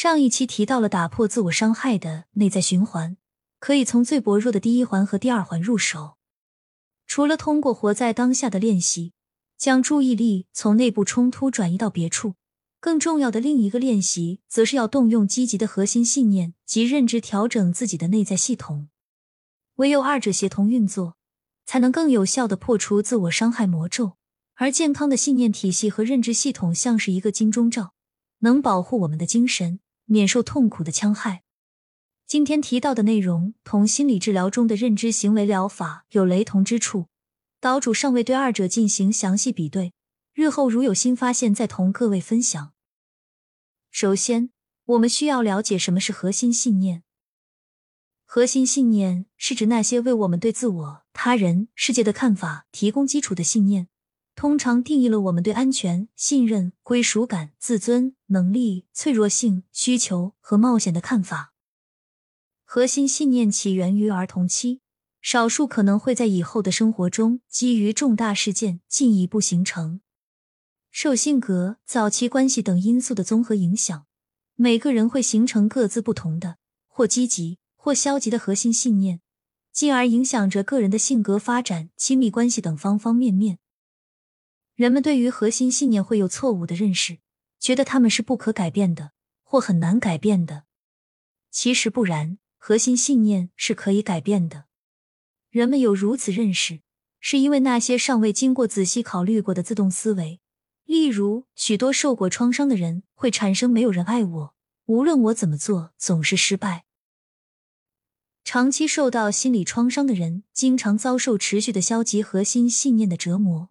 上一期提到了打破自我伤害的内在循环，可以从最薄弱的第一环和第二环入手。除了通过活在当下的练习，将注意力从内部冲突转移到别处，更重要的另一个练习，则是要动用积极的核心信念及认知调整自己的内在系统。唯有二者协同运作，才能更有效的破除自我伤害魔咒。而健康的信念体系和认知系统，像是一个金钟罩，能保护我们的精神。免受痛苦的戕害。今天提到的内容同心理治疗中的认知行为疗法有雷同之处，岛主尚未对二者进行详细比对，日后如有新发现再同各位分享。首先，我们需要了解什么是核心信念。核心信念是指那些为我们对自我、他人、世界的看法提供基础的信念。通常定义了我们对安全、信任、归属感、自尊、能力、脆弱性、需求和冒险的看法。核心信念起源于儿童期，少数可能会在以后的生活中基于重大事件进一步形成。受性格、早期关系等因素的综合影响，每个人会形成各自不同的或积极或消极的核心信念，进而影响着个人的性格发展、亲密关系等方方面面。人们对于核心信念会有错误的认识，觉得他们是不可改变的或很难改变的。其实不然，核心信念是可以改变的。人们有如此认识，是因为那些尚未经过仔细考虑过的自动思维，例如许多受过创伤的人会产生“没有人爱我，无论我怎么做总是失败”。长期受到心理创伤的人，经常遭受持续的消极核心信念的折磨。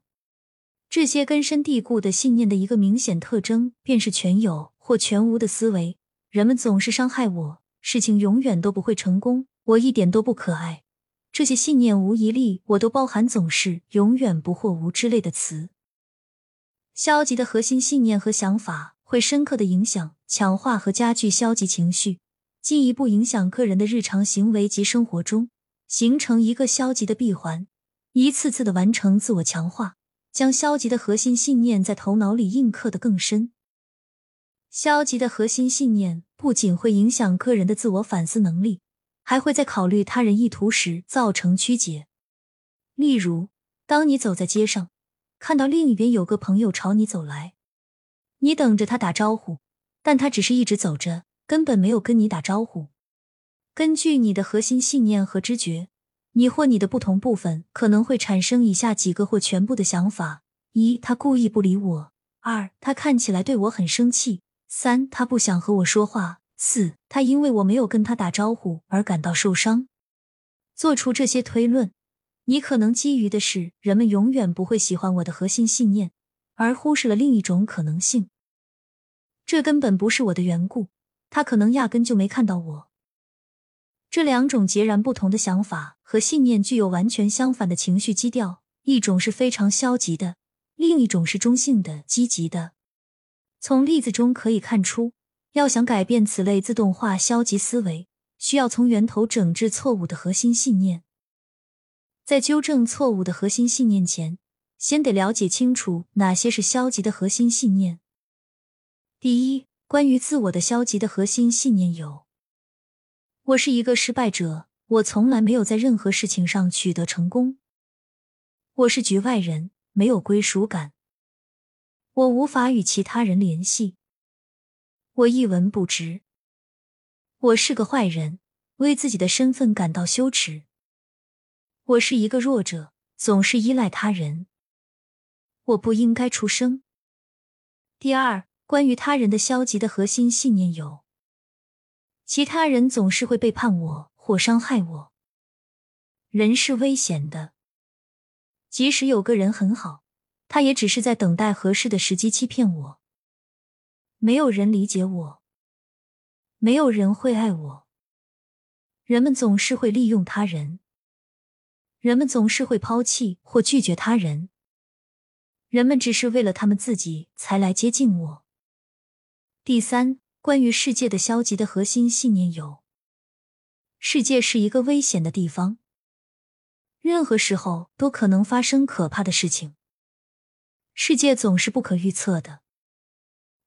这些根深蒂固的信念的一个明显特征，便是全有或全无的思维。人们总是伤害我，事情永远都不会成功，我一点都不可爱。这些信念无一例我都包含“总是”“永远不”或“无”之类的词。消极的核心信念和想法会深刻的影响、强化和加剧消极情绪，进一步影响个人的日常行为及生活中，形成一个消极的闭环，一次次的完成自我强化。将消极的核心信念在头脑里印刻的更深。消极的核心信念不仅会影响个人的自我反思能力，还会在考虑他人意图时造成曲解。例如，当你走在街上，看到另一边有个朋友朝你走来，你等着他打招呼，但他只是一直走着，根本没有跟你打招呼。根据你的核心信念和知觉。你或你的不同部分可能会产生以下几个或全部的想法：一，他故意不理我；二，他看起来对我很生气；三，他不想和我说话；四，他因为我没有跟他打招呼而感到受伤。做出这些推论，你可能基于的是人们永远不会喜欢我的核心信念，而忽视了另一种可能性：这根本不是我的缘故，他可能压根就没看到我。这两种截然不同的想法和信念具有完全相反的情绪基调，一种是非常消极的，另一种是中性的、积极的。从例子中可以看出，要想改变此类自动化消极思维，需要从源头整治错误的核心信念。在纠正错误的核心信念前，先得了解清楚哪些是消极的核心信念。第一，关于自我的消极的核心信念有。我是一个失败者，我从来没有在任何事情上取得成功。我是局外人，没有归属感。我无法与其他人联系。我一文不值。我是个坏人，为自己的身份感到羞耻。我是一个弱者，总是依赖他人。我不应该出生。第二，关于他人的消极的核心信念有。其他人总是会背叛我或伤害我。人是危险的，即使有个人很好，他也只是在等待合适的时机欺骗我。没有人理解我，没有人会爱我。人们总是会利用他人，人们总是会抛弃或拒绝他人。人们只是为了他们自己才来接近我。第三。关于世界的消极的核心信念有：世界是一个危险的地方，任何时候都可能发生可怕的事情。世界总是不可预测的，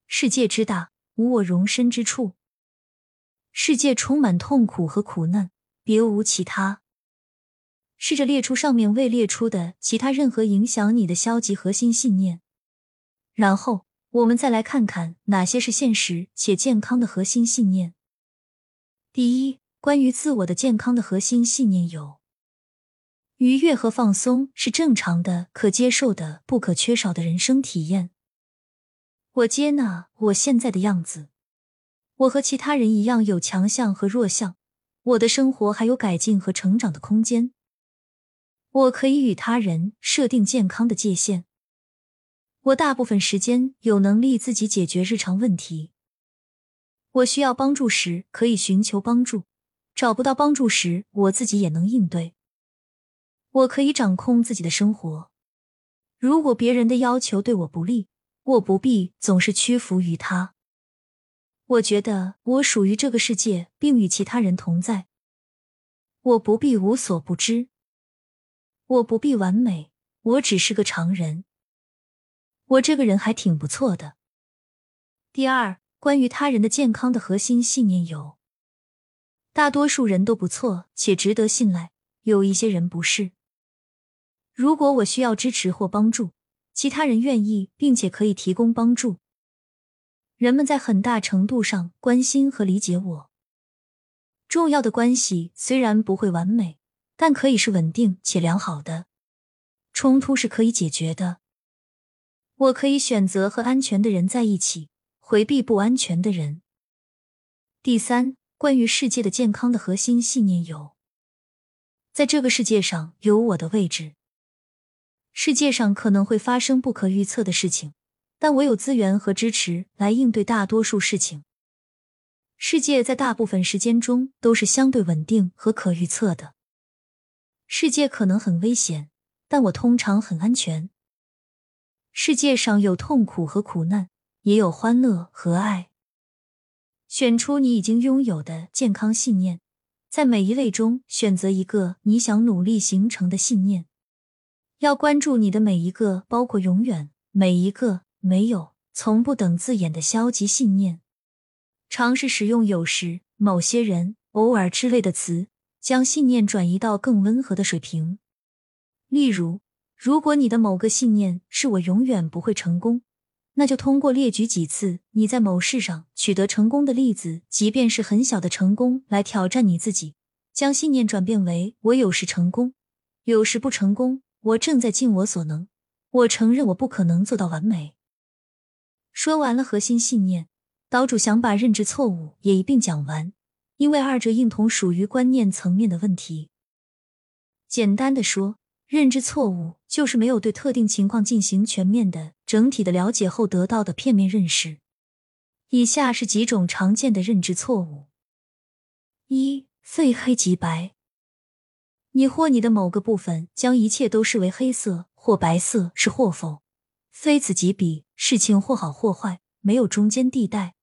世界之大，无我容身之处。世界充满痛苦和苦难，别无其他。试着列出上面未列出的其他任何影响你的消极核心信念，然后我们再来看看哪些是现实且健康的核心信念。第一，关于自我的健康的核心信念有：愉悦和放松是正常的、可接受的、不可缺少的人生体验。我接纳我现在的样子。我和其他人一样有强项和弱项，我的生活还有改进和成长的空间。我可以与他人设定健康的界限。我大部分时间有能力自己解决日常问题。我需要帮助时可以寻求帮助，找不到帮助时我自己也能应对。我可以掌控自己的生活。如果别人的要求对我不利，我不必总是屈服于他。我觉得我属于这个世界，并与其他人同在。我不必无所不知，我不必完美，我只是个常人。我这个人还挺不错的。第二，关于他人的健康的核心信念有：大多数人都不错且值得信赖，有一些人不是。如果我需要支持或帮助，其他人愿意并且可以提供帮助。人们在很大程度上关心和理解我。重要的关系虽然不会完美，但可以是稳定且良好的。冲突是可以解决的。我可以选择和安全的人在一起，回避不安全的人。第三，关于世界的健康的核心信念有：在这个世界上有我的位置。世界上可能会发生不可预测的事情。但我有资源和支持来应对大多数事情。世界在大部分时间中都是相对稳定和可预测的。世界可能很危险，但我通常很安全。世界上有痛苦和苦难，也有欢乐和爱。选出你已经拥有的健康信念，在每一类中选择一个你想努力形成的信念。要关注你的每一个，包括永远每一个。没有，从不等字眼的消极信念。尝试使用有时、某些人、偶尔之类的词，将信念转移到更温和的水平。例如，如果你的某个信念是我永远不会成功，那就通过列举几次你在某事上取得成功的例子，即便是很小的成功，来挑战你自己。将信念转变为我有时成功，有时不成功。我正在尽我所能。我承认我不可能做到完美。说完了核心信念，岛主想把认知错误也一并讲完，因为二者应同属于观念层面的问题。简单的说，认知错误就是没有对特定情况进行全面的、整体的了解后得到的片面认识。以下是几种常见的认知错误：一、非黑即白，你或你的某个部分将一切都视为黑色或白色，是或否。非此即彼，事情或好或坏，没有中间地带。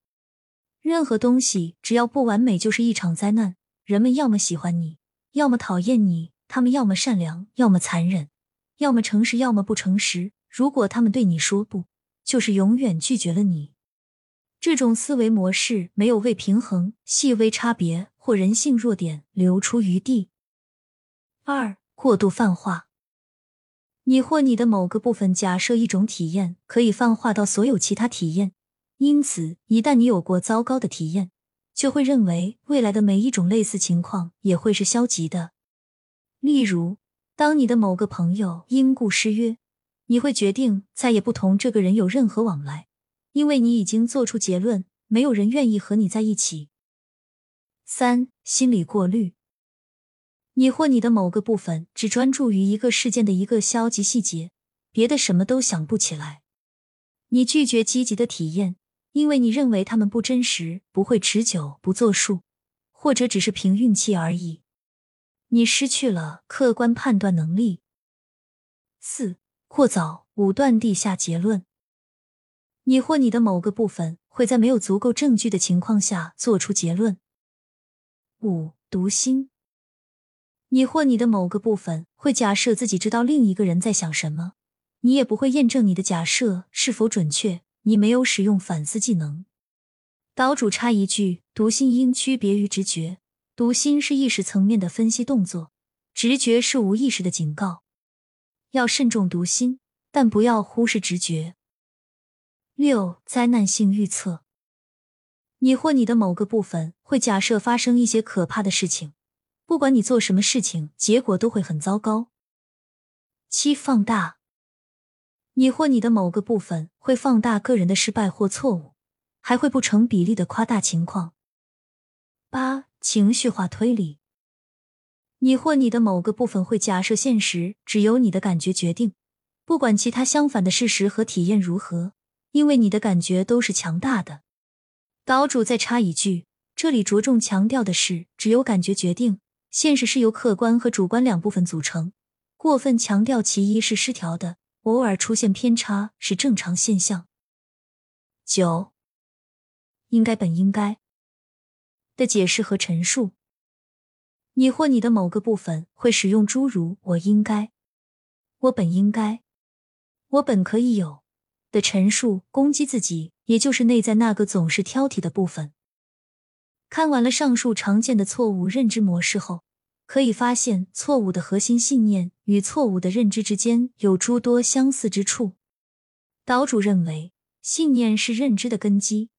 任何东西只要不完美，就是一场灾难。人们要么喜欢你，要么讨厌你；他们要么善良，要么残忍；要么诚实，要么不诚实。如果他们对你说不，就是永远拒绝了你。这种思维模式没有为平衡细微差别或人性弱点留出余地。二、过度泛化。你或你的某个部分假设一种体验可以泛化到所有其他体验，因此一旦你有过糟糕的体验，就会认为未来的每一种类似情况也会是消极的。例如，当你的某个朋友因故失约，你会决定再也不同这个人有任何往来，因为你已经做出结论，没有人愿意和你在一起。三、心理过滤。你或你的某个部分只专注于一个事件的一个消极细节，别的什么都想不起来。你拒绝积极的体验，因为你认为他们不真实、不会持久、不作数，或者只是凭运气而已。你失去了客观判断能力。四、过早武断地下结论。你或你的某个部分会在没有足够证据的情况下做出结论。五、读心。你或你的某个部分会假设自己知道另一个人在想什么，你也不会验证你的假设是否准确。你没有使用反思技能。岛主插一句：读心应区别于直觉，读心是意识层面的分析动作，直觉是无意识的警告。要慎重读心，但不要忽视直觉。六、灾难性预测。你或你的某个部分会假设发生一些可怕的事情，不管你做什么事情，结果都会很糟糕。七、放大。你或你的某个部分会放大个人的失败或错误，还会不成比例的夸大情况。八、情绪化推理。你或你的某个部分会假设现实只由你的感觉决定，不管其他相反的事实和体验如何，因为你的感觉都是强大的。岛主再插一句，这里着重强调的是，只有感觉决定，现实是由客观和主观两部分组成。过分强调其一是失调的。偶尔出现偏差是正常现象。九，应该本应该的解释和陈述，你或你的某个部分会使用诸如“我应该”“我本应该”“我本可以有”的陈述攻击自己，也就是内在那个总是挑剔的部分。看完了上述常见的错误认知模式后。可以发现，错误的核心信念与错误的认知之间有诸多相似之处。岛主认为，信念是认知的根基，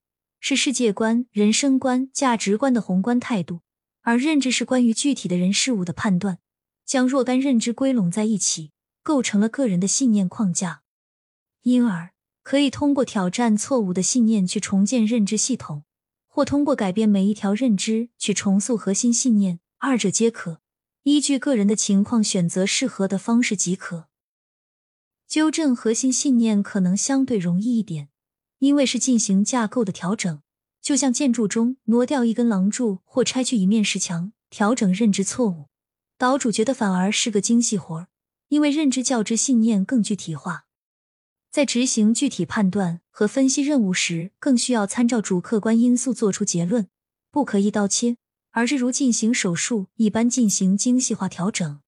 是世界观、人生观、价值观的宏观态度；而认知是关于具体的人事物的判断，将若干认知归拢在一起，构成了个人的信念框架。因而，可以通过挑战错误的信念去重建认知系统，或通过改变每一条认知去重塑核心信念。二者皆可，依据个人的情况选择适合的方式即可。纠正核心信念可能相对容易一点，因为是进行架构的调整，就像建筑中挪掉一根廊柱或拆去一面石墙，调整认知错误。岛主觉得反而是个精细活儿，因为认知较之信念更具体化，在执行具体判断和分析任务时，更需要参照主客观因素做出结论，不可一刀切。而是如进行手术一般进行精细化调整。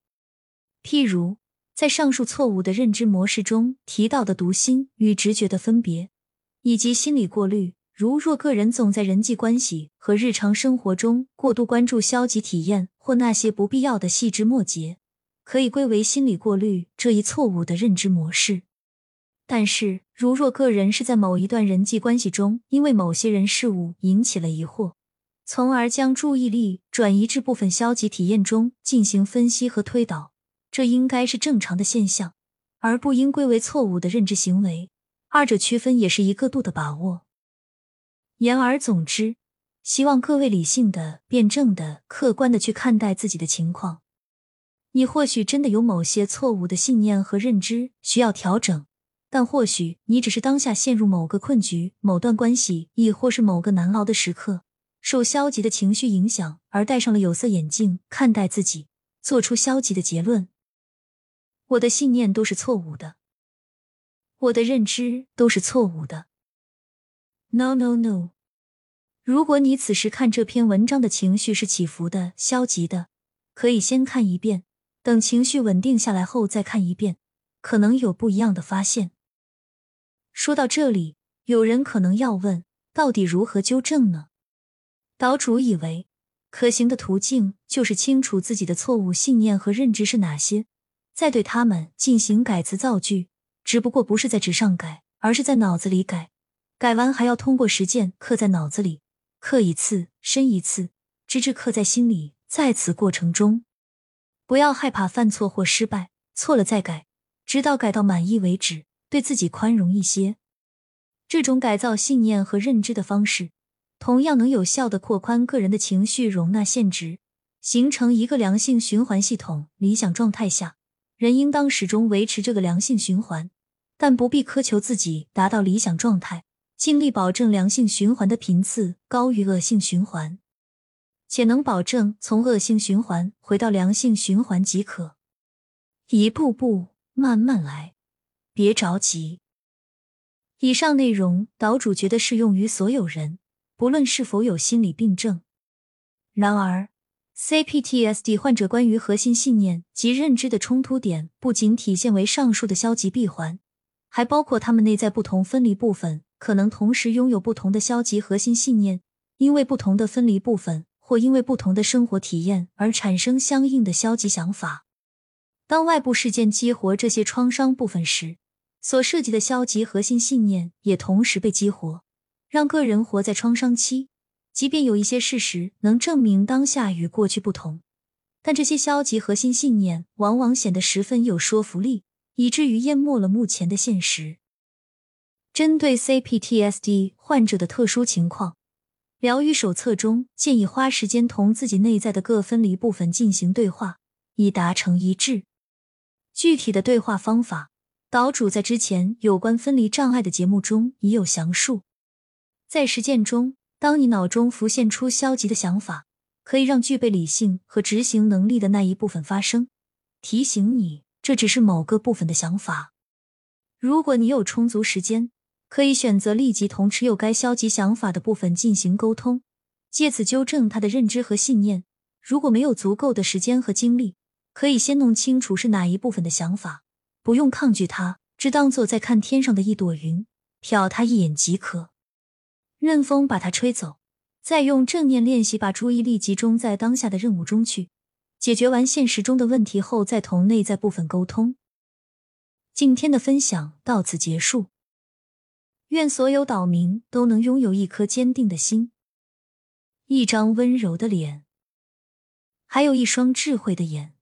譬如，在上述错误的认知模式中提到的读心与直觉的分别，以及心理过滤，如若个人总在人际关系和日常生活中过度关注消极体验或那些不必要的细枝末节，可以归为心理过滤这一错误的认知模式。但是，如若个人是在某一段人际关系中，因为某些人事物引起了疑惑。从而将注意力转移至部分消极体验中进行分析和推导，这应该是正常的现象，而不应归为错误的认知行为。二者区分也是一个度的把握。言而总之，希望各位理性的、辩证的、客观的去看待自己的情况。你或许真的有某些错误的信念和认知需要调整，但或许你只是当下陷入某个困局、某段关系，亦或是某个难熬的时刻。受消极的情绪影响而戴上了有色眼镜看待自己，做出消极的结论。我的信念都是错误的，我的认知都是错误的。No no no！如果你此时看这篇文章的情绪是起伏的、消极的，可以先看一遍，等情绪稳定下来后再看一遍，可能有不一样的发现。说到这里，有人可能要问：到底如何纠正呢？岛主以为可行的途径就是清楚自己的错误信念和认知是哪些，再对他们进行改词造句。只不过不是在纸上改，而是在脑子里改。改完还要通过实践刻在脑子里，刻一次深一次，直至刻在心里。在此过程中，不要害怕犯错或失败，错了再改，直到改到满意为止。对自己宽容一些。这种改造信念和认知的方式。同样能有效的扩宽个人的情绪容纳限值，形成一个良性循环系统。理想状态下，人应当始终维持这个良性循环，但不必苛求自己达到理想状态，尽力保证良性循环的频次高于恶性循环，且能保证从恶性循环回到良性循环即可。一步步慢慢来，别着急。以上内容，岛主觉得适用于所有人。不论是否有心理病症，然而，CPTSD 患者关于核心信念及认知的冲突点，不仅体现为上述的消极闭环，还包括他们内在不同分离部分可能同时拥有不同的消极核心信念，因为不同的分离部分，或因为不同的生活体验而产生相应的消极想法。当外部事件激活这些创伤部分时，所涉及的消极核心信念也同时被激活，让个人活在创伤期。即便有一些事实能证明当下与过去不同，但这些消极核心信念往往显得十分有说服力，以至于淹没了目前的现实。针对 CPTSD 患者的特殊情况，疗愈手册中建议花时间同自己内在的各分离部分进行对话，以达成一致。具体的对话方法，岛主在之前有关分离障碍的节目中已有详述。在实践中，当你脑中浮现出消极的想法，可以让具备理性和执行能力的那一部分发声，提醒你这只是某个部分的想法。如果你有充足时间，可以选择立即同持有该消极想法的部分进行沟通，借此纠正他的认知和信念。如果没有足够的时间和精力，可以先弄清楚是哪一部分的想法，不用抗拒它，只当做在看天上的一朵云，瞟它一眼即可，任风把它吹走。再用正念练习，把注意力集中在当下的任务中去。解决完现实中的问题后，再同内在部分沟通。今天的分享到此结束。愿所有岛民都能拥有一颗坚定的心，一张温柔的脸，还有一双智慧的眼。